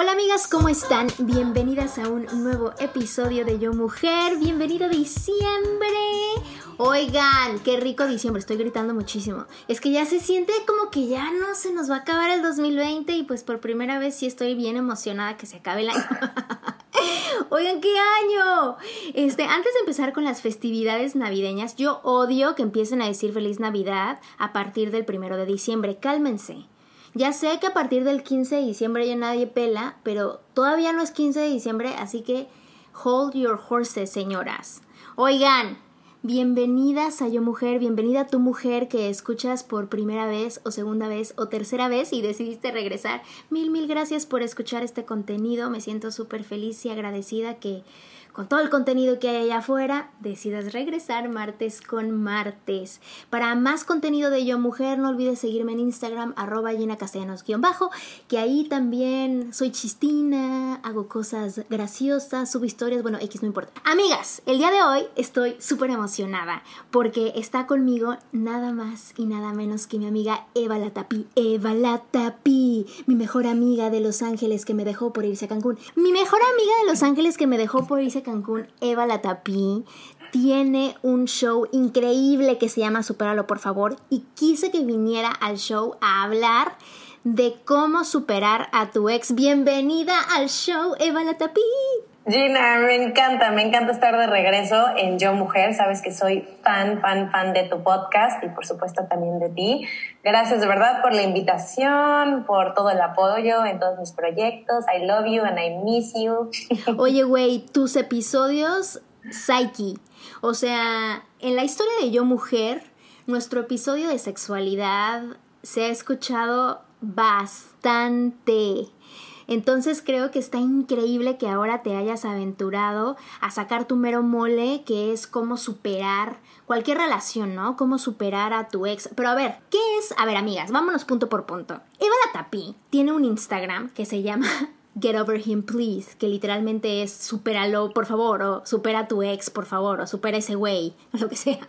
Hola amigas, ¿cómo están? Bienvenidas a un nuevo episodio de Yo Mujer. Bienvenido diciembre. Oigan, qué rico diciembre. Estoy gritando muchísimo. Es que ya se siente como que ya no se nos va a acabar el 2020 y pues por primera vez sí estoy bien emocionada que se acabe el año. Oigan, qué año. Este, antes de empezar con las festividades navideñas, yo odio que empiecen a decir feliz Navidad a partir del primero de diciembre. Cálmense. Ya sé que a partir del 15 de diciembre ya nadie pela, pero todavía no es 15 de diciembre, así que hold your horses, señoras. Oigan, bienvenidas a Yo Mujer, bienvenida a tu mujer que escuchas por primera vez o segunda vez o tercera vez y decidiste regresar. Mil, mil gracias por escuchar este contenido. Me siento súper feliz y agradecida que con todo el contenido que hay allá afuera, decidas regresar martes con martes. Para más contenido de Yo Mujer, no olvides seguirme en Instagram, arroba llena bajo que ahí también soy chistina, hago cosas graciosas, subo historias, bueno, X no importa. Amigas, el día de hoy estoy súper emocionada porque está conmigo nada más y nada menos que mi amiga Eva Latapi. Eva Latapi, mi mejor amiga de Los Ángeles que me dejó por irse a Cancún. Mi mejor amiga de Los Ángeles que me dejó por irse a Cancún, Eva Latapí, tiene un show increíble que se llama Superalo, por favor, y quise que viniera al show a hablar de cómo superar a tu ex. Bienvenida al show, Eva Latapí. Gina, me encanta, me encanta estar de regreso en Yo Mujer. Sabes que soy fan, fan, fan de tu podcast y por supuesto también de ti. Gracias de verdad por la invitación, por todo el apoyo en todos mis proyectos. I love you and I miss you. Oye, güey, tus episodios Psyche. O sea, en la historia de Yo Mujer, nuestro episodio de sexualidad se ha escuchado bastante. Entonces creo que está increíble que ahora te hayas aventurado a sacar tu mero mole, que es cómo superar cualquier relación, ¿no? Cómo superar a tu ex. Pero a ver, ¿qué es? A ver, amigas, vámonos punto por punto. Eva Latapi tiene un Instagram que se llama Get Over Him Please, que literalmente es supéralo, por favor, o supera a tu ex, por favor, o supera ese güey, o lo que sea.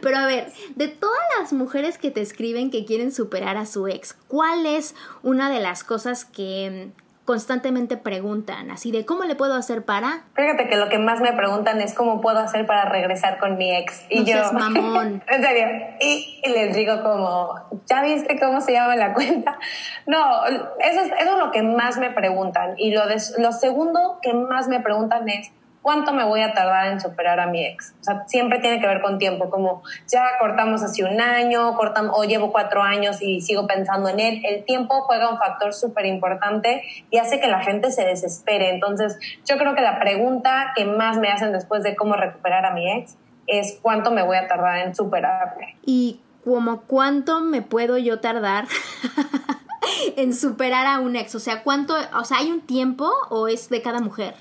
Pero a ver, de todas las mujeres que te escriben que quieren superar a su ex, ¿cuál es una de las cosas que constantemente preguntan, así de cómo le puedo hacer para. Fíjate que lo que más me preguntan es cómo puedo hacer para regresar con mi ex. Y yo. mamón. en serio. Y, les digo como, ¿ya viste cómo se llama la cuenta? No, eso es, eso es lo que más me preguntan. Y lo, lo segundo que más me preguntan es, ¿cuánto me voy a tardar en superar a mi ex? O sea, siempre tiene que ver con tiempo, como ya cortamos hace un año, cortamos, o llevo cuatro años y sigo pensando en él. El tiempo juega un factor súper importante y hace que la gente se desespere. Entonces, yo creo que la pregunta que más me hacen después de cómo recuperar a mi ex es cuánto me voy a tardar en superarme. ¿Y como cuánto me puedo yo tardar? en superar a un ex, o sea, ¿cuánto, o sea, hay un tiempo o es de cada mujer?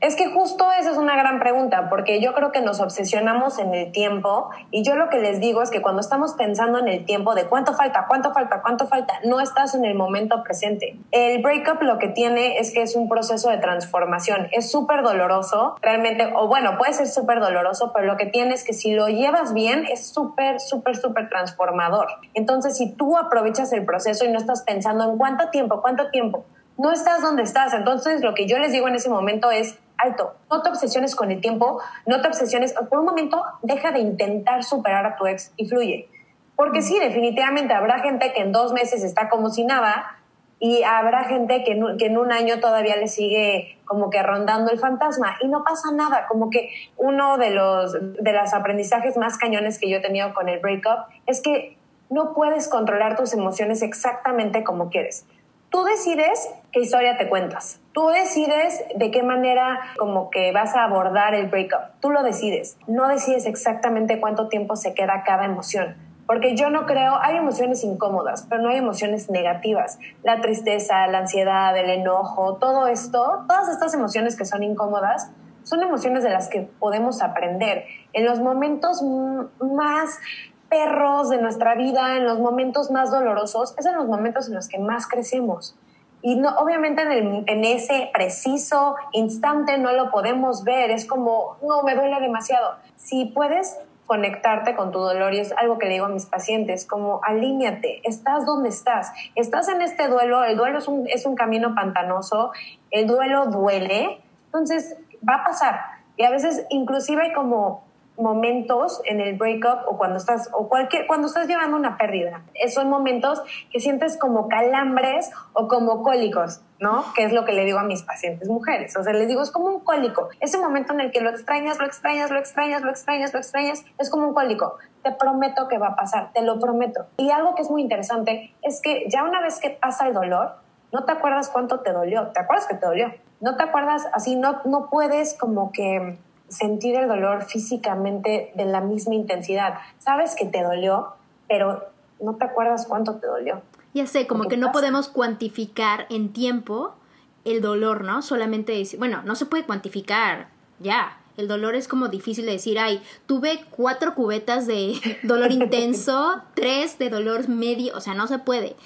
Es que justo esa es una gran pregunta, porque yo creo que nos obsesionamos en el tiempo y yo lo que les digo es que cuando estamos pensando en el tiempo de cuánto falta, cuánto falta, cuánto falta, no estás en el momento presente. El breakup lo que tiene es que es un proceso de transformación, es súper doloroso, realmente, o bueno, puede ser súper doloroso, pero lo que tiene es que si lo llevas bien es súper, súper, súper transformador. Entonces, si tú aprovechas el proceso y no estás pensando en cuánto tiempo, cuánto tiempo, no estás donde estás. Entonces, lo que yo les digo en ese momento es, alto, no te obsesiones con el tiempo, no te obsesiones, por un momento deja de intentar superar a tu ex y fluye. Porque sí, definitivamente habrá gente que en dos meses está como si nada y habrá gente que en, que en un año todavía le sigue como que rondando el fantasma y no pasa nada, como que uno de los, de los aprendizajes más cañones que yo he tenido con el breakup es que no puedes controlar tus emociones exactamente como quieres. Tú decides qué historia te cuentas. Tú decides de qué manera como que vas a abordar el breakup. Tú lo decides. No decides exactamente cuánto tiempo se queda cada emoción. Porque yo no creo, hay emociones incómodas, pero no hay emociones negativas. La tristeza, la ansiedad, el enojo, todo esto, todas estas emociones que son incómodas, son emociones de las que podemos aprender. En los momentos más perros de nuestra vida, en los momentos más dolorosos, es en los momentos en los que más crecemos. Y no, obviamente en, ese preciso instante no lo podemos ver, es como, no, me duele demasiado. Si puedes conectarte con tu dolor y es algo que le digo a mis pacientes, como alíñate, estás donde estás, estás en este duelo, el duelo es un, camino pantanoso, el duelo duele, entonces va a pasar. Y a veces inclusive como momentos en el breakup o cuando estás o cualquier cuando estás llevando una pérdida. Son momentos que sientes como calambres o como cólicos, ¿no? Que es lo que le digo a mis pacientes mujeres. O sea, les digo, es como un cólico. Ese momento en el que lo extrañas, lo extrañas, lo extrañas, lo extrañas, lo extrañas, es como un cólico. Te prometo que va a pasar, te lo prometo. Y algo que es muy interesante es que ya una vez que pasa el dolor, no te acuerdas cuánto te dolió. ¿Te acuerdas que te dolió? No te acuerdas así, no, no puedes como que sentir el dolor físicamente de la misma intensidad. Sabes que te dolió, pero no te acuerdas cuánto te dolió. Ya sé, como que no podemos cuantificar en tiempo el dolor, ¿no? Solamente decir, bueno, no se puede cuantificar, ya. El dolor es como difícil de decir, ay, tuve cuatro cubetas de dolor intenso, tres de dolor medio, o sea, no se puede.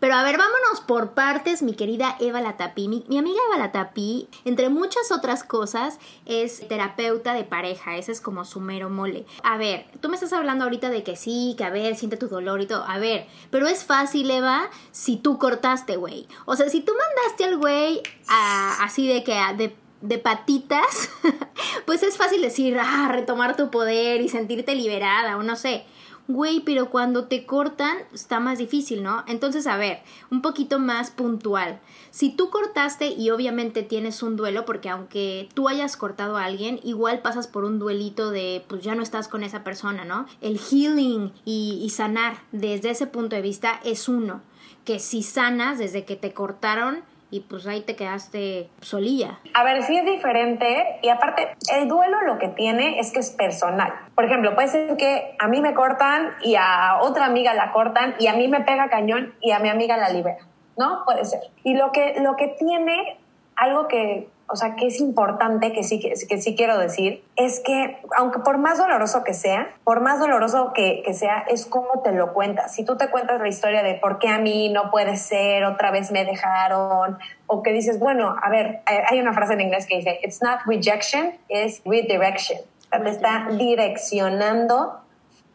Pero a ver, vámonos por partes, mi querida Eva Latapí. Mi, mi, amiga Eva Latapí, entre muchas otras cosas, es terapeuta de pareja. Ese es como su mero mole. A ver, tú me estás hablando ahorita de que sí, que a ver, siente tu dolor y todo. A ver, pero es fácil, Eva, si tú cortaste, güey. O sea, si tú mandaste al güey así de que de de patitas, pues es fácil decir, ah, retomar tu poder y sentirte liberada o no sé güey, pero cuando te cortan está más difícil, ¿no? Entonces, a ver, un poquito más puntual. Si tú cortaste y obviamente tienes un duelo, porque aunque tú hayas cortado a alguien, igual pasas por un duelito de, pues ya no estás con esa persona, ¿no? El healing y, y sanar desde ese punto de vista es uno. Que si sanas desde que te cortaron, y pues ahí te quedaste solilla. A ver, sí es diferente y aparte el duelo lo que tiene es que es personal. Por ejemplo, puede ser que a mí me cortan y a otra amiga la cortan y a mí me pega cañón y a mi amiga la libera, ¿no? Puede ser. Y lo que, lo que tiene, algo que o sea, que es importante, que sí, que, sí quiero decir, es que aunque por más doloroso que sea, por más doloroso que, que, sea, es cómo te lo cuentas. Si tú te cuentas la historia de por qué a mí no puede ser, otra vez me dejaron, o que dices, bueno, a ver, hay una frase en inglés que dice, it's not rejection, it's redirection. Te está direccionando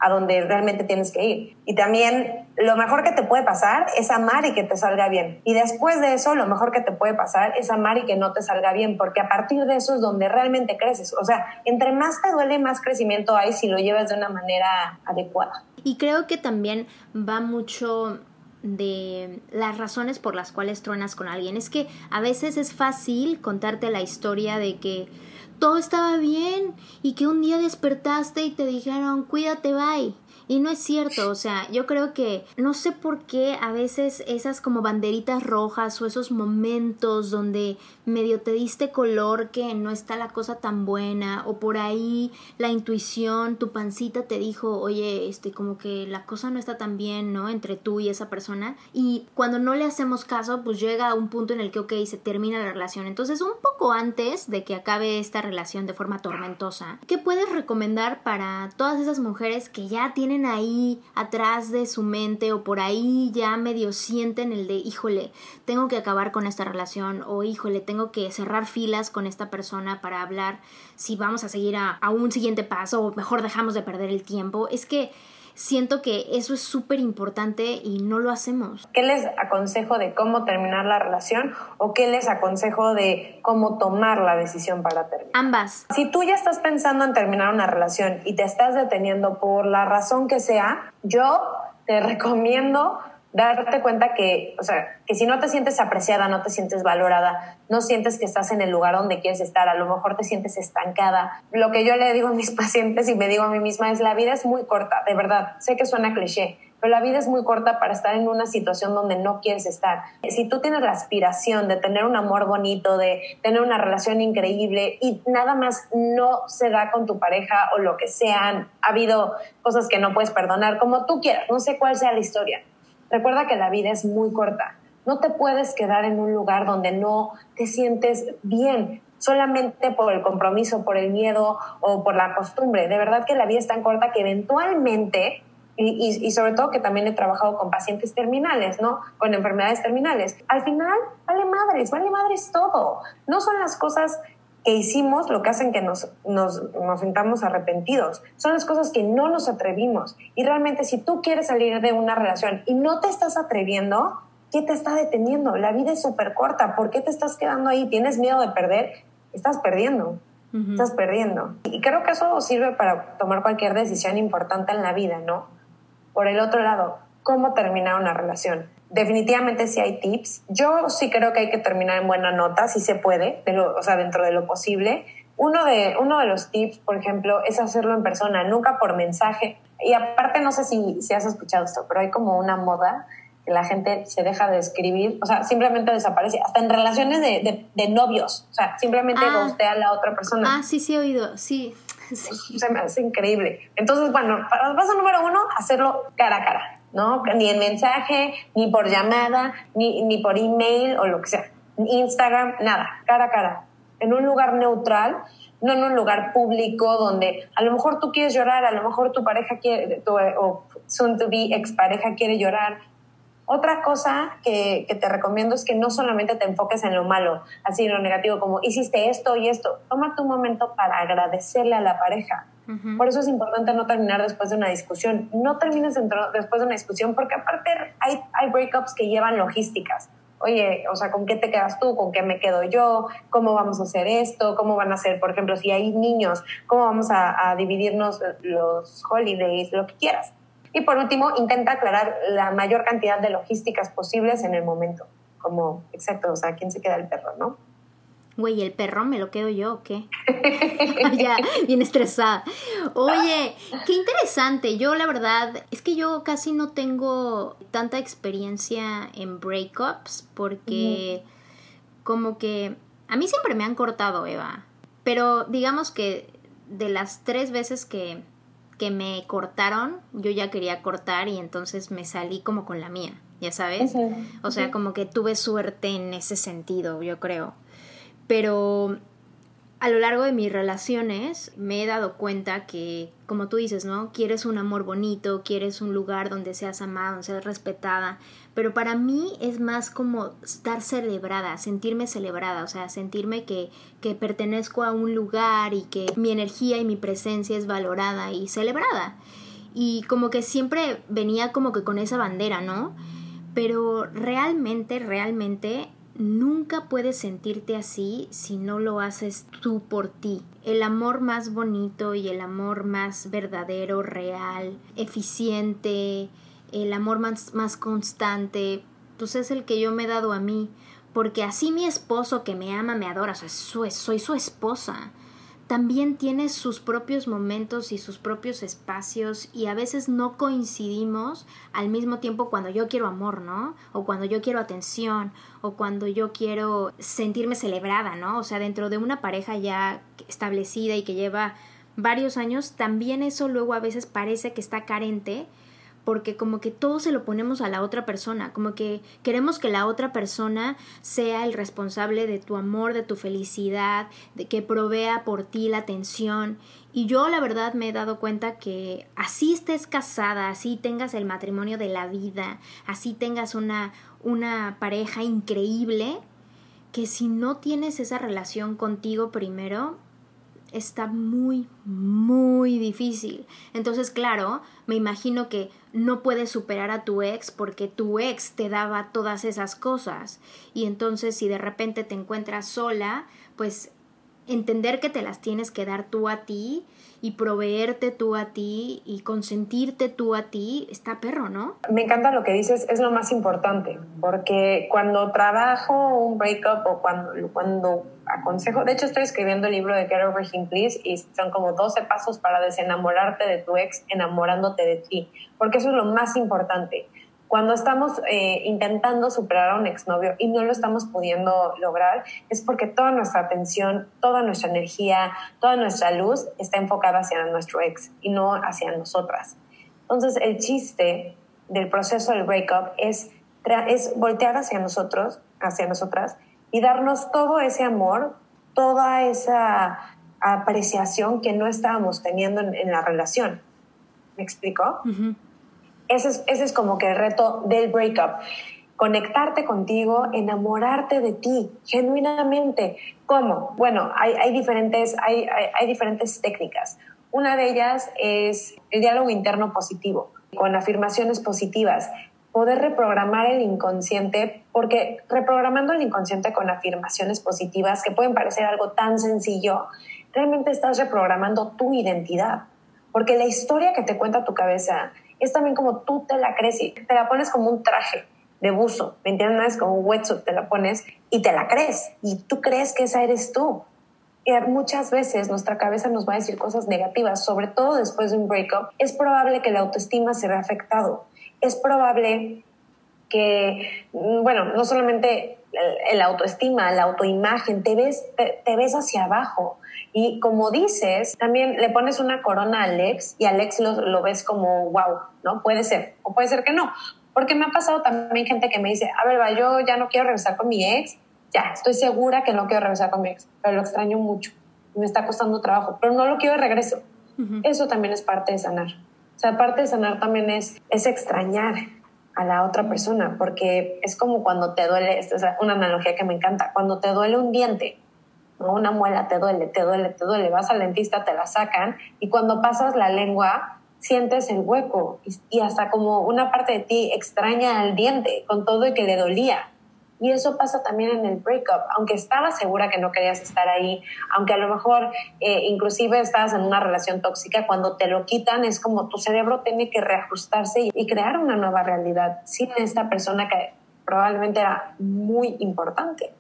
a donde realmente tienes que ir. Y también lo mejor que te puede pasar es amar y que te salga bien. Y después de eso, lo mejor que te puede pasar es amar y que no te salga bien, porque a partir de eso es donde realmente creces. O sea, entre más te duele, más crecimiento hay si lo llevas de una manera adecuada. Y creo que también va mucho de las razones por las cuales truenas con alguien. Es que a veces es fácil contarte la historia de que todo estaba bien y que un día despertaste y te dijeron, cuídate, bye. Y no es cierto, o sea, yo creo que no sé por qué a veces esas como banderitas rojas o esos momentos donde medio te diste color que no está la cosa tan buena o por ahí la intuición, tu pancita te dijo, oye, este como que la cosa no está tan bien, ¿no? Entre tú y esa persona y cuando no le hacemos caso, pues llega a un punto en el que, ok, se termina la relación. Entonces, un poco antes de que acabe esta relación de forma tormentosa, ¿qué puedes recomendar para todas esas mujeres que ya tienen ahí atrás de su mente o por ahí ya medio sienten el de, híjole, tengo que acabar con esta relación o híjole, tengo que cerrar filas con esta persona para hablar si vamos a seguir a, a un siguiente paso o mejor dejamos de perder el tiempo. Es que siento que eso es súper importante y no lo hacemos. ¿Qué les aconsejo de cómo terminar la relación o qué les aconsejo de cómo tomar la decisión para terminar? Ambas. Si tú ya estás pensando en terminar una relación y te estás deteniendo por la razón que sea, yo te recomiendo darte cuenta que, o sea, que si no te sientes apreciada, no te sientes valorada, no sientes que estás en el lugar donde quieres estar, a lo mejor te sientes estancada. Lo que yo le digo a mis pacientes y me digo a mí misma es, la vida es muy corta, de verdad, sé que suena cliché, pero la vida es muy corta para estar en una situación donde no quieres estar. Si tú tienes la aspiración de tener un amor bonito, de tener una relación increíble y nada más no se da con tu pareja o lo que sea, ha habido cosas que no puedes perdonar, como tú quieras, no sé cuál sea la historia. Recuerda que la vida es muy corta. No te puedes quedar en un lugar donde no te sientes bien solamente por el compromiso, por el miedo o por la costumbre. De verdad que la vida es tan corta que eventualmente y, y, sobre todo que también he trabajado con pacientes terminales, ¿no? Con enfermedades terminales. Al final, vale madres, vale madres todo. No son las cosas que hicimos lo que hacen que nos, nos, nos sintamos arrepentidos. Son las cosas que no nos atrevimos. Y realmente si tú quieres salir de una relación y no te estás atreviendo, ¿qué te está deteniendo? La vida es súper corta. ¿Por qué te estás quedando ahí? ¿Tienes miedo de perder? Estás perdiendo. Estás perdiendo. Y creo que eso sirve para tomar cualquier decisión importante en la vida, ¿no? Por el otro lado, ¿cómo terminar una relación? Definitivamente sí hay tips. Yo sí creo que hay que terminar en buena nota, si se puede, o sea, dentro de lo posible. Uno de, uno de los tips, por ejemplo, es hacerlo en persona, nunca por mensaje. Y aparte, no sé si, si has escuchado esto, pero hay como una moda que la gente se deja de escribir, o sea, simplemente desaparece, hasta en relaciones de, de, novios, o sea, simplemente ah. a la otra persona. Ah, sí, sí he oído, sí. Se me hace increíble. Entonces, bueno, paso número uno, hacerlo cara a cara, ¿no? Ni en mensaje, ni por llamada, ni, ni por email o lo que sea. Instagram, nada, cara a cara. En un lugar neutral, no en un lugar público donde a lo mejor tú quieres llorar, a lo mejor tu pareja quiere, tu, o soon to be expareja quiere llorar, otra cosa que, te recomiendo es que no solamente te enfoques en lo malo, así en lo negativo, como hiciste esto y esto. Tómate un momento para agradecerle a la pareja. Por eso es importante no terminar después de una discusión. No termines después de una discusión porque aparte hay, hay breakups que llevan logísticas. Oye, o sea, ¿con qué te quedas tú? ¿Con qué me quedo yo? ¿Cómo vamos a hacer esto? ¿Cómo van a ser, por ejemplo, si hay niños? ¿Cómo vamos a, a dividirnos los holidays? Lo que quieras. Y por último, intenta aclarar la mayor cantidad de logísticas posibles en el momento. Como, exacto, o sea, ¿quién se queda el perro, no? Güey, ¿el perro me lo quedo yo o qué? ya, bien estresada. Oye, qué interesante. Yo, la verdad, es que yo casi no tengo tanta experiencia en breakups porque, como que, a mí siempre me han cortado, Eva. Pero digamos que de las tres veces que que me cortaron, yo ya quería cortar y entonces me salí como con la mía, ya sabes. O sea, como que tuve suerte en ese sentido, yo creo. Pero a lo largo de mis relaciones me he dado cuenta que, como tú dices, ¿no? Quieres un amor bonito, quieres un lugar donde seas amada, donde seas respetada, pero para mí es más como estar celebrada, sentirme celebrada, o sea, sentirme que, que pertenezco a un lugar y que mi energía y mi presencia es valorada y celebrada. Y como que siempre venía como que con esa bandera, ¿no? Pero realmente, realmente Nunca puedes sentirte así si no lo haces tú por ti. El amor más bonito y el amor más verdadero, real, eficiente, el amor más, más constante, pues es el que yo me he dado a mí. Porque así mi esposo que me ama, me adora, soy su esposa también tiene sus propios momentos y sus propios espacios y a veces no coincidimos al mismo tiempo cuando yo quiero amor, ¿no? O cuando yo quiero atención o cuando yo quiero sentirme celebrada, ¿no? O sea, dentro de una pareja ya establecida y que lleva varios años, también eso luego a veces parece que está carente porque como que todo se lo ponemos a la otra persona, como que queremos que la otra persona sea el responsable de tu amor, de tu felicidad, de que provea por ti la atención. Y yo la verdad me he dado cuenta que así estés casada, así tengas el matrimonio de la vida, así tengas una, una pareja increíble, que si no tienes esa relación contigo primero, está muy, muy difícil. Entonces, claro, me imagino que no puedes superar a tu ex porque tu ex te daba todas esas cosas. Y entonces, si de repente te encuentras sola, pues entender que te las tienes que dar tú a ti y proveerte tú a ti y consentirte tú a ti, está perro, ¿no? Me encanta lo que dices, es lo más importante, porque cuando trabajo un breakup o cuando, cuando aconsejo, de hecho estoy escribiendo el libro de Get Over Him Please y son como 12 pasos para desenamorarte de tu ex enamorándote de ti, porque eso es lo más importante. Cuando estamos eh, intentando superar a un exnovio y no lo estamos pudiendo lograr, es porque toda nuestra atención, toda nuestra energía, toda nuestra luz está enfocada hacia nuestro ex y no hacia nosotras. Entonces, el chiste del proceso del breakup es, es voltear hacia nosotros, hacia nosotras, y darnos todo ese amor, toda esa apreciación que no estábamos teniendo en, la relación. ¿Me explico? Ese es, como que el reto del breakup. Conectarte contigo, enamorarte de ti genuinamente. ¿Cómo? Bueno, hay, diferentes, hay, hay diferentes técnicas. Una de ellas es el diálogo interno positivo, con afirmaciones positivas poder reprogramar el inconsciente, porque reprogramando el inconsciente con afirmaciones positivas que pueden parecer algo tan sencillo, realmente estás reprogramando tu identidad, porque la historia que te cuenta tu cabeza es también como tú te la crees y te la pones como un traje de buzo, ¿me entiendes? Como un wetsuit te la pones y te la crees y tú crees que esa eres tú. Y muchas veces nuestra cabeza nos va a decir cosas negativas, sobre todo después de un breakup. Es probable que la autoestima se vea afectado. Es probable que, mm, bueno, no solamente el autoestima, la autoimagen, te ves, te ves hacia abajo y como dices, también le pones una corona a Alex y Alex lo, lo ves como, wow, ¿no? Puede ser, o puede ser que no. Porque me ha pasado también gente que me dice, a ver, va, yo ya no quiero regresar con mi ex, ya, estoy segura que no quiero regresar con mi ex, pero lo extraño mucho, me está costando trabajo, pero no lo quiero de regreso. Eso también es parte de sanar. O sea, parte de sanar también es, es extrañar a la otra persona, porque es como cuando te duele, esta es una analogía que me encanta, cuando te duele un diente, una muela te duele, te duele, te duele, vas al dentista, te la sacan y cuando pasas la lengua sientes el hueco y, hasta como una parte de ti extraña al diente con todo y que le dolía. Y eso pasa también en el breakup, aunque estabas segura que no querías estar ahí, aunque a lo mejor eh, inclusive estabas en una relación tóxica, cuando te lo quitan es como tu cerebro tiene que reajustarse y crear una nueva realidad sin esta persona que probablemente era muy importante.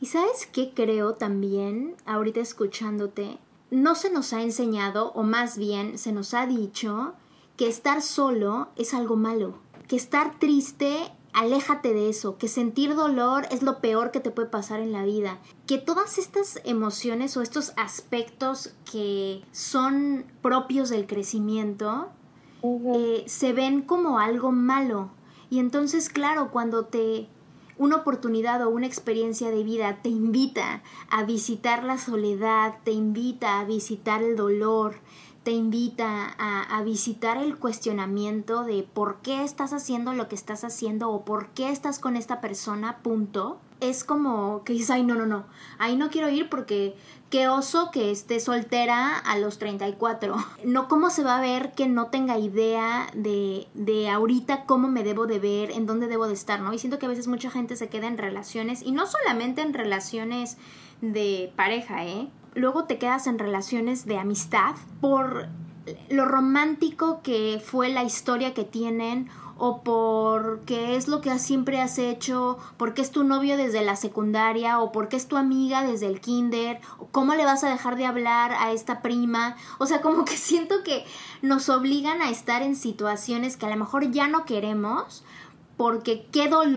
Y sabes qué creo también, ahorita escuchándote, no se nos ha enseñado, o más bien se nos ha dicho, que estar solo es algo malo, que estar triste, aléjate de eso, que sentir dolor es lo peor que te puede pasar en la vida, que todas estas emociones o estos aspectos que son propios del crecimiento eh, se ven como algo malo. Y entonces, claro, cuando te una oportunidad o una experiencia de vida te invita a visitar la soledad, te invita a visitar el dolor, te invita a, visitar el cuestionamiento de por qué estás haciendo lo que estás haciendo o por qué estás con esta persona, punto. Es como que dices, ay, no, no, no, ahí no quiero ir porque qué oso que esté soltera a los 34. No cómo se va a ver que no tenga idea de, de ahorita cómo me debo de ver, en dónde debo de estar, ¿no? Y siento que a veces mucha gente se queda en relaciones, y no solamente en relaciones de pareja, ¿eh? Luego te quedas en relaciones de amistad por lo romántico que fue la historia que tienen o porque es lo que siempre has hecho, porque es tu novio desde la secundaria o porque es tu amiga desde el kinder, o cómo le vas a dejar de hablar a esta prima, o sea, como que siento que nos obligan a estar en situaciones que a lo mejor ya no queremos porque qué dolor.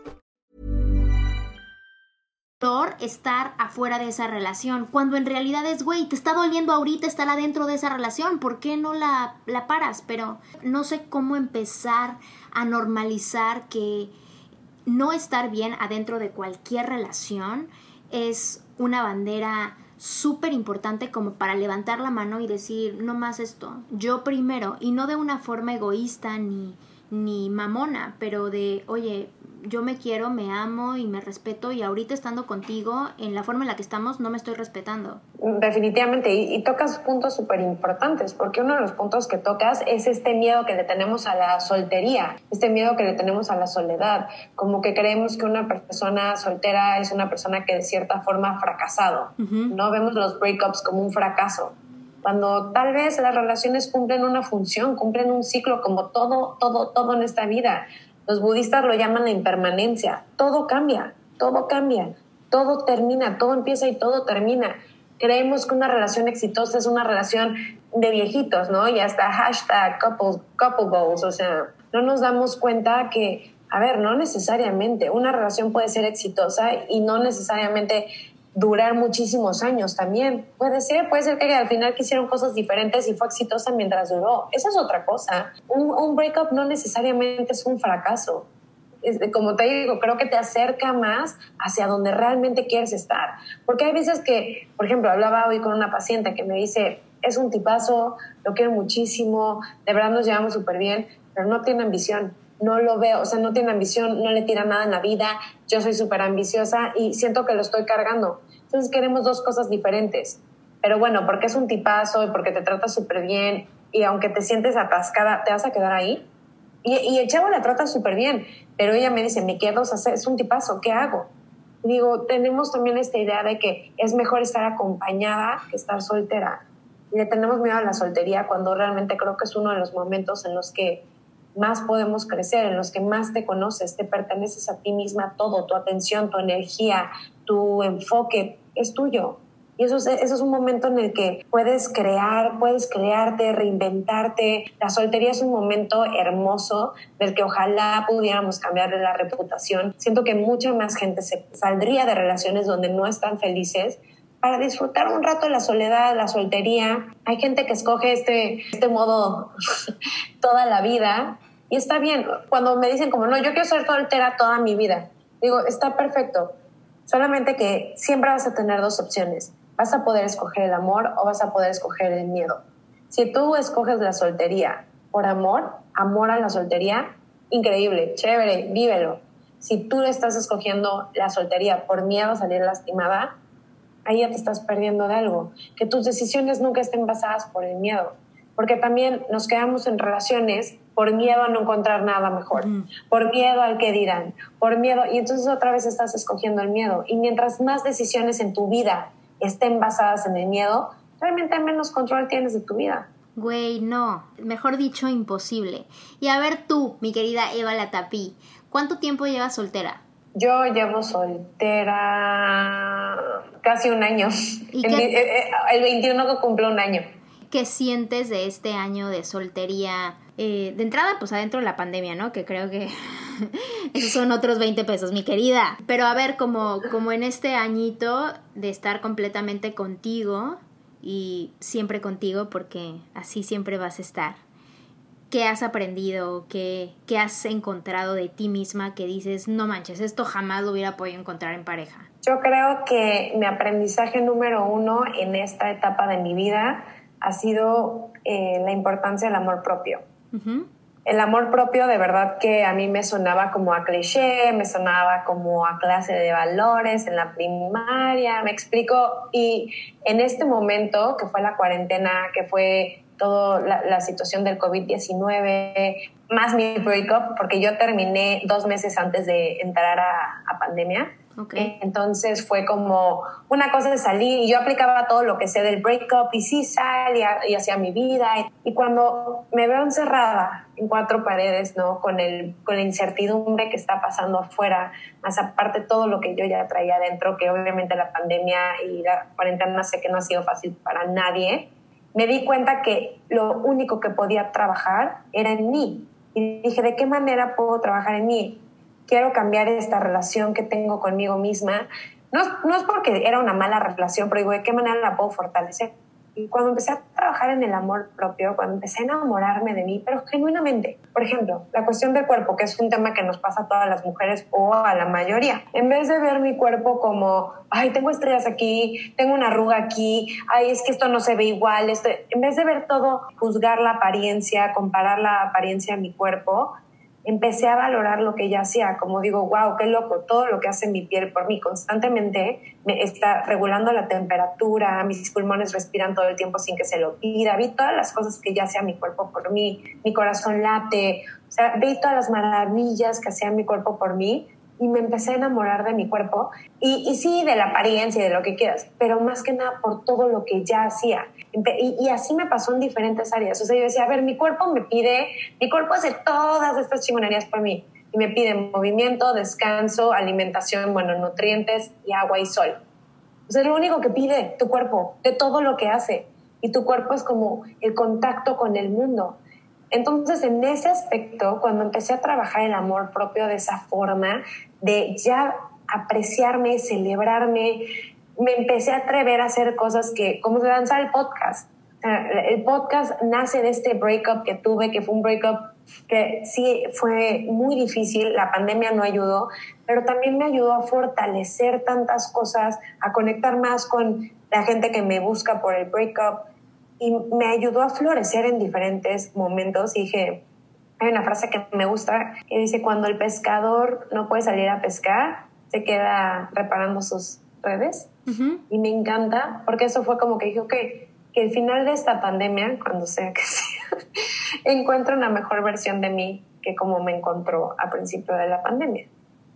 estar afuera de esa relación, cuando en realidad es, güey, te está doliendo ahorita estar adentro de esa relación, ¿por qué no la, la paras? Pero no sé cómo empezar a normalizar que no estar bien adentro de cualquier relación es una bandera súper importante como para levantar la mano y decir, no más esto, yo primero, y no de una forma egoísta ni, ni mamona, pero de, oye, yo me quiero, me amo y me respeto y ahorita estando contigo, en la forma en la que estamos, no me estoy respetando. Definitivamente, y, tocas puntos súper importantes, porque uno de los puntos que tocas es este miedo que le tenemos a la soltería, este miedo que le tenemos a la soledad, como que creemos que una persona soltera es una persona que de cierta forma ha fracasado, ¿no? Vemos los breakups como un fracaso cuando tal vez las relaciones cumplen una función, cumplen un ciclo como todo, todo, todo en esta vida. Los budistas lo llaman la impermanencia. Todo cambia, todo cambia, todo termina, todo empieza y todo termina. Creemos que una relación exitosa es una relación de viejitos, ¿no? Y hasta hashtag couple, couple goals, o sea, no nos damos cuenta que, a ver, no necesariamente, una relación puede ser exitosa y no necesariamente durar muchísimos años también. Puede ser, puede ser que al final quisieron cosas diferentes y fue exitosa mientras duró. Esa es otra cosa. Un, un breakup no necesariamente es un fracaso. como te digo, creo que te acerca más hacia donde realmente quieres estar. Porque hay veces que, por ejemplo, hablaba hoy con una paciente que me dice, es un tipazo, lo quiero muchísimo, de verdad nos llevamos súper bien, pero no tiene ambición no lo veo, o sea, no tiene ambición, no le tira nada en la vida, yo soy súper ambiciosa y siento que lo estoy cargando. Entonces queremos dos cosas diferentes. Pero bueno, porque es un tipazo y porque te trata súper bien y aunque te sientes atascada, te vas a quedar ahí. Y, y el chavo la trata súper bien, pero ella me dice, me quedo, o sea, es un tipazo, ¿qué hago? digo, tenemos también esta idea de que es mejor estar acompañada que estar soltera. Le tenemos miedo a la soltería cuando realmente creo que es uno de los momentos en los que más podemos crecer, en los que más te conoces, te perteneces a ti misma todo, tu atención, tu energía, tu enfoque es tuyo. Y eso es, eso es un momento en el que puedes crear, puedes crearte, reinventarte. La soltería es un momento hermoso del que ojalá pudiéramos cambiarle la reputación. Siento que mucha más gente saldría de relaciones donde no están felices para disfrutar un rato la soledad, la soltería. Hay gente que escoge este, este modo toda la vida y está bien. Cuando me dicen como, no, yo quiero ser soltera toda mi vida, digo, está perfecto. Solamente que siempre vas a tener dos opciones. Vas a poder escoger el amor o vas a poder escoger el miedo. Si tú escoges la soltería por amor, amor a la soltería, increíble, chévere, vívelo. Si tú estás escogiendo la soltería por miedo a salir lastimada, ahí ya te estás perdiendo de algo. Que tus decisiones nunca estén basadas por el miedo, porque también nos quedamos en relaciones por miedo a no encontrar nada mejor, por miedo al que dirán, por miedo, y entonces otra vez estás escogiendo el miedo. Y mientras más decisiones en tu vida estén basadas en el miedo, realmente menos control tienes de tu vida. Güey, no, mejor dicho, imposible. Y a ver tú, mi querida Eva Latapí, ¿cuánto tiempo llevas soltera? Yo llevo soltera casi un año. Eh, eh, el, 21 que cumple un año. ¿Qué sientes de este año de soltería? Eh, de entrada, pues adentro de la pandemia, ¿no? Que creo que esos son otros 20 pesos, mi querida. Pero a ver, como, como en este añito de estar completamente contigo y siempre contigo, porque así siempre vas a estar. ¿Qué has aprendido? ¿Qué, ¿Qué has encontrado de ti misma que dices, no manches, esto jamás lo hubiera podido encontrar en pareja? Yo creo que mi aprendizaje número uno en esta etapa de mi vida ha sido eh, la importancia del amor propio. El amor propio de verdad que a mí me sonaba como a cliché, me sonaba como a clase de valores en la primaria, me explico. Y en este momento, que fue la cuarentena, que fue toda la, situación del COVID-19, más mi breakup, porque yo terminé dos meses antes de entrar a, a pandemia. Okay. Entonces fue como una cosa de salir y yo aplicaba todo lo que sé del breakup y sí salía y hacía mi vida. Y cuando me veo encerrada en cuatro paredes, ¿no? Con, el, con la incertidumbre que está pasando afuera, más aparte todo lo que yo ya traía adentro, que obviamente la pandemia y la cuarentena sé que no ha sido fácil para nadie, me di cuenta que lo único que podía trabajar era en mí. Y dije, ¿de qué manera puedo trabajar en mí? Quiero cambiar esta relación que tengo conmigo misma. No, no es porque era una mala relación, pero digo, ¿de qué manera la puedo fortalecer? Y cuando empecé a trabajar en el amor propio, cuando empecé a enamorarme de mí, pero genuinamente, por ejemplo, la cuestión del cuerpo, que es un tema que nos pasa a todas las mujeres o a la mayoría, en vez de ver mi cuerpo como, ay, tengo estrellas aquí, tengo una arruga aquí, ay, es que esto no se ve igual, esto, en vez de ver todo, juzgar la apariencia, comparar la apariencia de mi cuerpo, empecé a valorar lo que ella hacía, como digo, wow, qué loco, todo lo que hace mi piel por mí constantemente me está regulando la temperatura, mis pulmones respiran todo el tiempo sin que se lo pida, vi todas las cosas que ella hacía mi cuerpo por mí, mi corazón late, o sea, vi todas las maravillas que hacía mi cuerpo por mí y me empecé a enamorar de mi cuerpo y, y, sí, de la apariencia y de lo que quieras, pero más que nada por todo lo que ya hacía. Y, y, así me pasó en diferentes áreas. O sea, yo decía, a ver, mi cuerpo me pide, mi cuerpo hace todas estas chingonerías por mí y me pide movimiento, descanso, alimentación, bueno, nutrientes y agua y sol. O sea, es lo único que pide tu cuerpo, de todo lo que hace. Y tu cuerpo es como el contacto con el mundo. Entonces, en ese aspecto, cuando empecé a trabajar el amor propio de esa forma, de ya apreciarme, celebrarme, me empecé a atrever a hacer cosas que, como lanzar el podcast. El podcast nace de este breakup que tuve, que fue un breakup que sí fue muy difícil, la pandemia no ayudó, pero también me ayudó a fortalecer tantas cosas, a conectar más con la gente que me busca por el breakup, y me ayudó a florecer en diferentes momentos. Y dije, hay una frase que me gusta que dice, cuando el pescador no puede salir a pescar, se queda reparando sus redes. Y me encanta, porque eso fue como que dije, ok, que el final de esta pandemia, cuando sea que sea, encuentro una mejor versión de mí que como me encontró a principio de la pandemia.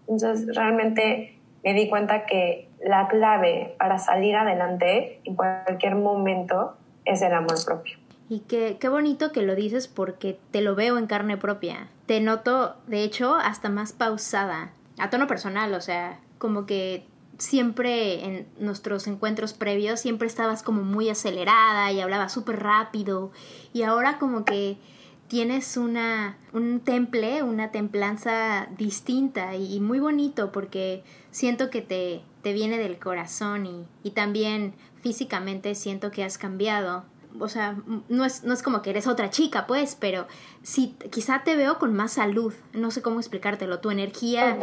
Entonces, realmente me di cuenta que la clave para salir adelante en cualquier momento es el amor propio. Y qué, qué bonito que lo dices porque te lo veo en carne propia. Te noto, de hecho, hasta más pausada. A tono personal, o sea, como que siempre en nuestros encuentros previos siempre estabas como muy acelerada y hablabas súper rápido y ahora como que tienes una un temple, una templanza distinta y, muy bonito porque siento que te, te viene del corazón y, y también físicamente siento que has cambiado. O sea, no es, no es como que eres otra chica, pues, pero sí, quizá te veo con más salud. No sé cómo explicártelo. Tu energía,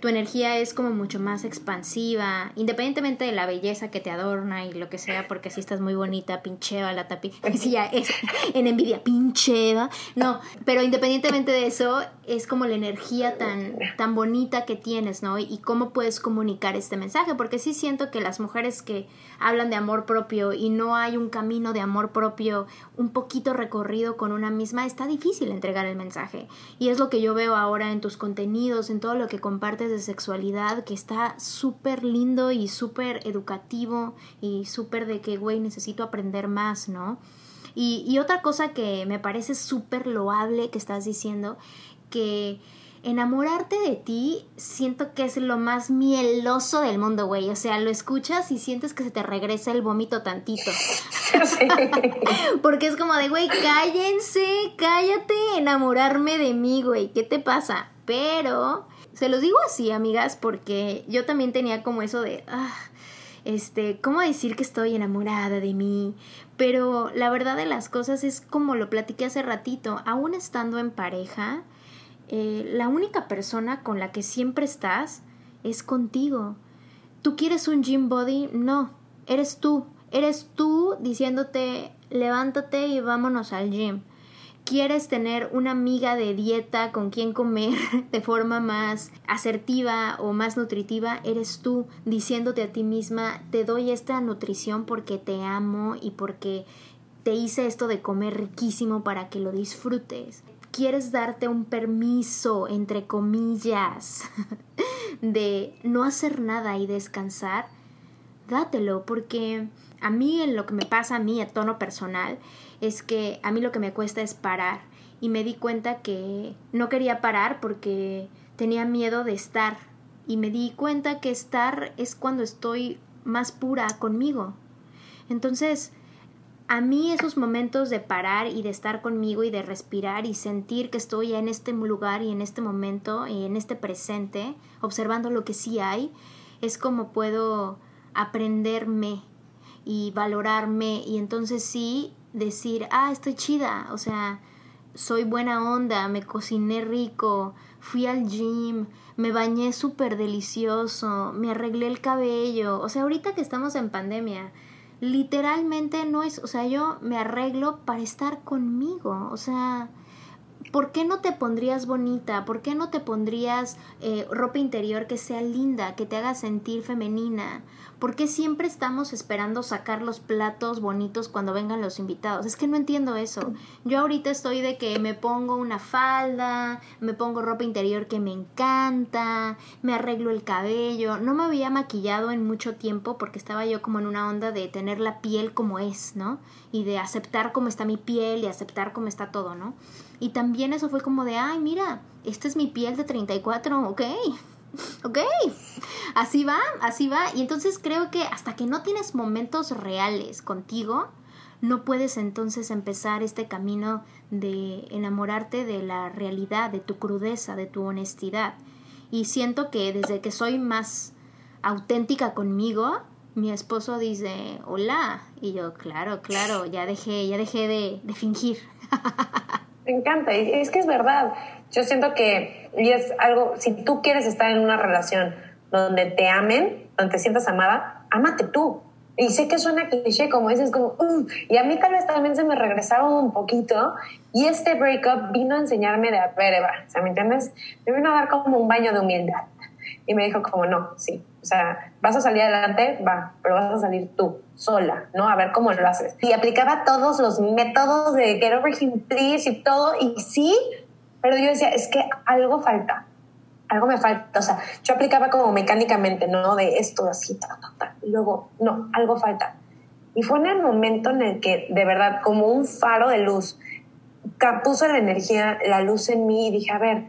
tu energía es como mucho más expansiva, independientemente de la belleza que te adorna y lo que sea, porque si estás muy bonita, pincheva la tapi. Si ya es en envidia, pincheva. No, pero independientemente de eso, es como la energía tan, tan bonita que tienes, ¿no? Y cómo puedes comunicar este mensaje, porque sí siento que las mujeres que hablan de amor propio y no hay un camino de amor propio un poquito recorrido con una misma, está difícil entregar el mensaje. Y es lo que yo veo ahora en tus contenidos, en todo lo que compartes de sexualidad, que está súper lindo y súper educativo y súper de que, güey, necesito aprender más, ¿no? Y, y otra cosa que me parece súper loable que estás diciendo, que enamorarte de ti siento que es lo más mieloso del mundo, güey. O sea, lo escuchas y sientes que se te regresa el vómito tantito. Porque es como de, güey, cállense, cállate, enamorarme de mí, güey. ¿Qué te pasa? Pero, se los digo así, amigas, porque yo también tenía como eso de, ah, este, ¿cómo decir que estoy enamorada de mí? Pero la verdad de las cosas es como lo platiqué hace ratito, aún estando en pareja, eh, la única persona con la que siempre estás es contigo. ¿Tú quieres un gym body? No, eres tú. Eres tú diciéndote, levántate y vámonos al gym. ¿Quieres tener una amiga de dieta con quien comer de forma más asertiva o más nutritiva? Eres tú diciéndote a ti misma, te doy esta nutrición porque te amo y porque te hice esto de comer riquísimo para que lo disfrutes quieres darte un permiso, entre comillas, de no hacer nada y descansar, dátelo, porque a mí en lo que me pasa a mí a tono personal es que a mí lo que me cuesta es parar y me di cuenta que no quería parar porque tenía miedo de estar y me di cuenta que estar es cuando estoy más pura conmigo. Entonces, a mí esos momentos de parar y de estar conmigo y de respirar y sentir que estoy en este lugar y en este momento y en este presente, observando lo que sí hay, es como puedo aprenderme. y valorarme y entonces sí decir, ah, estoy chida, o sea, soy buena onda, me cociné rico, fui al gym, me bañé súper delicioso, me arreglé el cabello, o sea, ahorita que estamos en pandemia, literalmente no es, o sea, yo me arreglo para estar conmigo, o sea, ¿por qué no te pondrías bonita? ¿Por qué no te pondrías eh, ropa interior que sea linda, que te haga sentir femenina? ¿Por qué siempre estamos esperando sacar los platos bonitos cuando vengan los invitados? Es que no entiendo eso. Yo ahorita estoy de que me pongo una falda, me pongo ropa interior que me encanta, me arreglo el cabello. No me había maquillado en mucho tiempo porque estaba yo como en una onda de tener la piel como es, ¿no? Y de aceptar cómo está mi piel y aceptar cómo está todo, ¿no? Y también eso fue como de, ay, mira, esta es mi piel de 34, ok. Ok, así va, así va. Y entonces creo que hasta que no tienes momentos reales contigo, no puedes entonces empezar este camino de enamorarte de la realidad, de tu crudeza, de tu honestidad. Y siento que desde que soy más auténtica conmigo, mi esposo dice, hola. Y yo, claro, claro, ya dejé, ya dejé de, de fingir. Me encanta, y es que es verdad. Yo siento que, y es algo, si tú quieres estar en una relación donde te amen, donde te sientas amada, ámate tú. Y sé que suena cliché, como dices, como, uh, y a mí tal vez también se me regresaba un poquito. Y este breakup vino a enseñarme de, a ver, ¿me entiendes? Me vino a dar como un baño de humildad. Y me dijo como, no, sí, o sea, vas a salir adelante, va, pero vas a salir tú, sola, ¿no? A ver cómo lo haces. Y aplicaba todos los métodos de get over him, please y todo, y sí, pero yo decía, es que algo falta, algo me falta. O sea, yo aplicaba como mecánicamente, ¿no? De esto, así, ta, ta, ta. Y luego, no, algo falta. Y fue en el momento en el que, de verdad, como un faro de luz, puso la energía, la luz en mí y dije, a ver,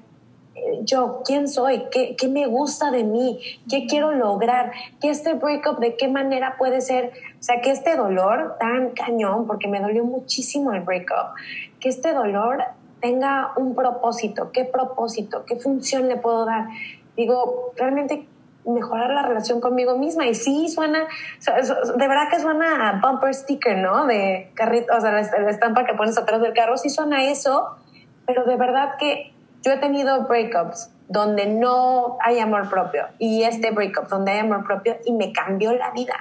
yo, quién soy, ¿Qué, qué me gusta de mí, qué quiero lograr, que este breakup de qué manera puede ser, o sea, que este dolor tan cañón, porque me dolió muchísimo el breakup, que este dolor tenga un propósito, qué propósito, qué función le puedo dar. Digo, realmente mejorar la relación conmigo misma. Y sí suena, de verdad que suena a bumper sticker, ¿no? De carrito, o sea, la, estampa que pones atrás del carro, sí suena eso, pero de verdad que yo he tenido breakups donde no hay amor propio y este breakup donde hay amor propio y me cambió la vida.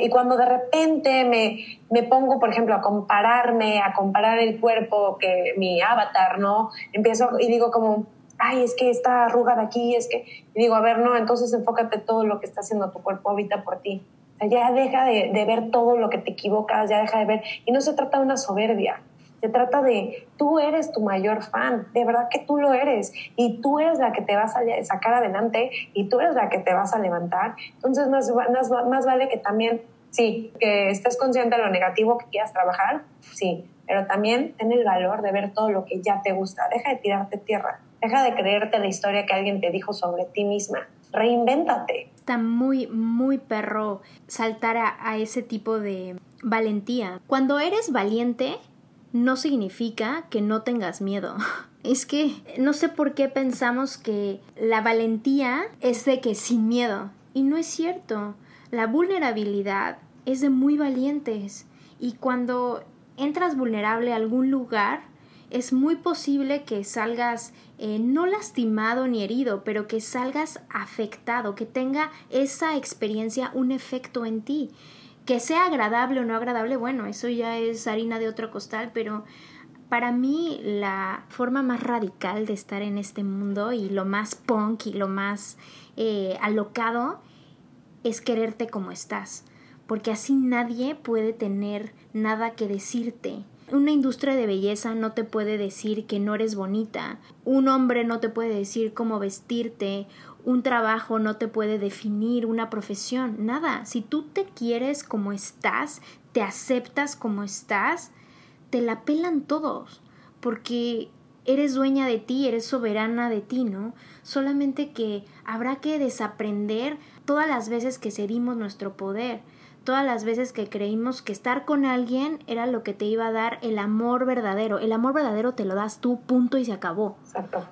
Y cuando de repente me, me pongo, por ejemplo, a compararme, a comparar el cuerpo que mi avatar, ¿no? Empiezo y digo como, ay, es que esta arruga de aquí, es que, y digo, a ver, no, entonces enfócate todo lo que está haciendo tu cuerpo ahorita por ti. O sea, ya deja de, de ver todo lo que te equivocas, ya deja de ver, y no se trata de una soberbia, se trata de tú eres tu mayor fan, de verdad que tú lo eres y tú eres la que te vas a sacar adelante y tú eres la que te vas a levantar. Entonces, más, más, más vale que también, sí, que estés consciente de lo negativo que quieras trabajar, sí, pero también ten el valor de ver todo lo que ya te gusta. Deja de tirarte tierra, deja de creerte la historia que alguien te dijo sobre ti misma. Reinvéntate. Está muy, muy perro saltar a, a ese tipo de valentía. Cuando eres valiente, no significa que no tengas miedo. Es que no sé por qué pensamos que la valentía es de que sin miedo. Y no es cierto. La vulnerabilidad es de muy valientes. Y cuando entras vulnerable a algún lugar, es muy posible que salgas eh, no lastimado ni herido, pero que salgas afectado, que tenga esa experiencia un efecto en ti. Que sea agradable o no agradable, bueno, eso ya es harina de otro costal, pero para mí la forma más radical de estar en este mundo y lo más punk y lo más eh, alocado es quererte como estás, porque así nadie puede tener nada que decirte. Una industria de belleza no te puede decir que no eres bonita, un hombre no te puede decir cómo vestirte, un trabajo no te puede definir, una profesión, nada. Si tú te quieres como estás, te aceptas como estás, te la pelan todos, porque eres dueña de ti, eres soberana de ti, ¿no? Solamente que habrá que desaprender todas las veces que cedimos nuestro poder todas las veces que creímos que estar con alguien era lo que te iba a dar el amor verdadero. El amor verdadero te lo das tú, punto y se acabó.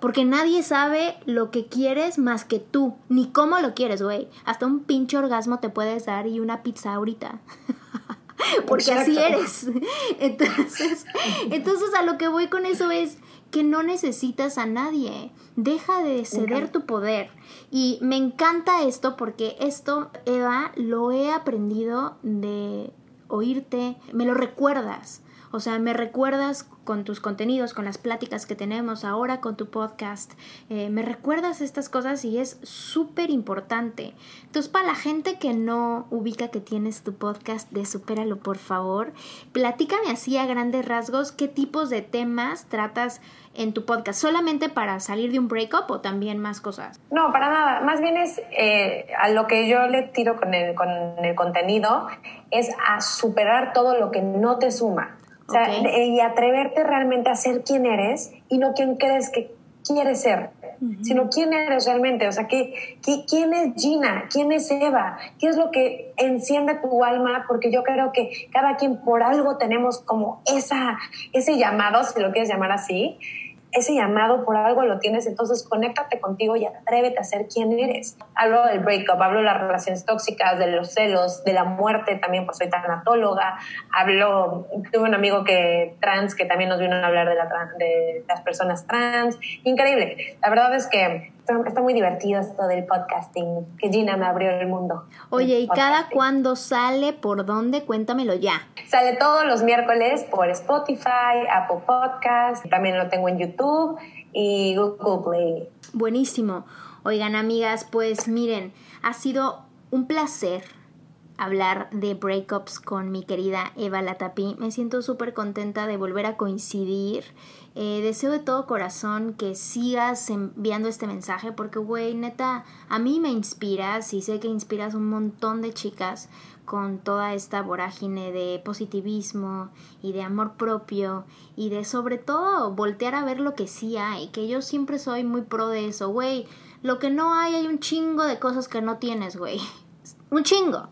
Porque nadie sabe lo que quieres más que tú, ni cómo lo quieres, güey. Hasta un pinche orgasmo te puedes dar y una pizza ahorita. porque así eres. Entonces, entonces a lo que voy con eso es que no necesitas a nadie. Deja de ceder tu poder. Y me encanta esto porque esto, Eva, lo he aprendido de oírte, me lo recuerdas. O sea, me recuerdas con tus contenidos, con las pláticas que tenemos ahora con tu podcast. Eh, me recuerdas estas cosas y es súper importante. Entonces, para la gente que no ubica que tienes tu podcast de Supéralo, por favor, platícame así a grandes rasgos qué tipos de temas tratas en tu podcast, solamente para salir de un breakup o también más cosas? No, para nada. Más bien es eh, a lo que yo le tiro con el, con el contenido, es a superar todo lo que no te suma. O sea, y atreverte realmente a ser quien eres y no quien crees que quieres ser, sino quién eres realmente. O sea, ¿qué, quién es Gina? ¿Quién es Eva? ¿Qué es lo que enciende tu alma? Porque yo creo que cada quien por algo tenemos como esa, ese llamado, si lo quieres llamar así, ese llamado por algo lo tienes, entonces conéctate contigo y atrévete a ser quien eres. Hablo del breakup, hablo de las relaciones tóxicas, de los celos, de la muerte, también pues soy tanatóloga, hablo, tuve un amigo que trans que también nos vino a hablar de, la, de las personas trans, increíble. La verdad es que está muy divertido esto del podcasting, que Gina me abrió el mundo. Oye, ¿y cada cuándo sale? ¿Por dónde? Cuéntamelo ya. Sale todos los miércoles por Spotify, Apple Podcast, también lo tengo en YouTube y Google Play. Buenísimo. Oigan, amigas, pues miren, ha sido un placer hablar de breakups con mi querida Eva Latapí. Me siento súper contenta de volver a coincidir. Eh, deseo de todo corazón que sigas enviando este mensaje porque, güey, neta, a mí me inspiras y sé que inspiras un montón de chicas con toda esta vorágine de positivismo y de amor propio y de sobre todo voltear a ver lo que sí hay, que yo siempre soy muy pro de eso, güey. Lo que no hay hay un chingo de cosas que no tienes, güey. Un chingo.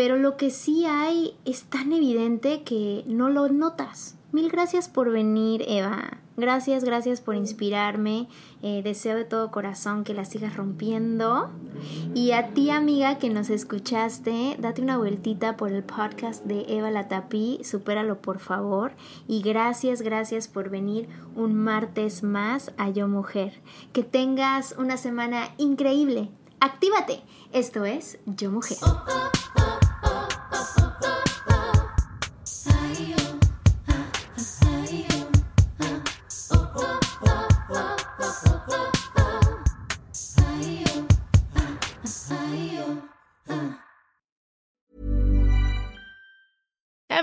Pero lo que sí hay es tan evidente que no lo notas. Mil gracias por venir, Eva. Gracias, gracias por inspirarme. Eh, deseo de todo corazón que la sigas rompiendo. Y a ti, amiga, que nos escuchaste, date una vueltita por el podcast de Eva Latapí. Supéralo, por favor. Y gracias, gracias por venir un martes más a Yo Mujer. Que tengas una semana increíble. Actívate. Esto es Yo Mujer.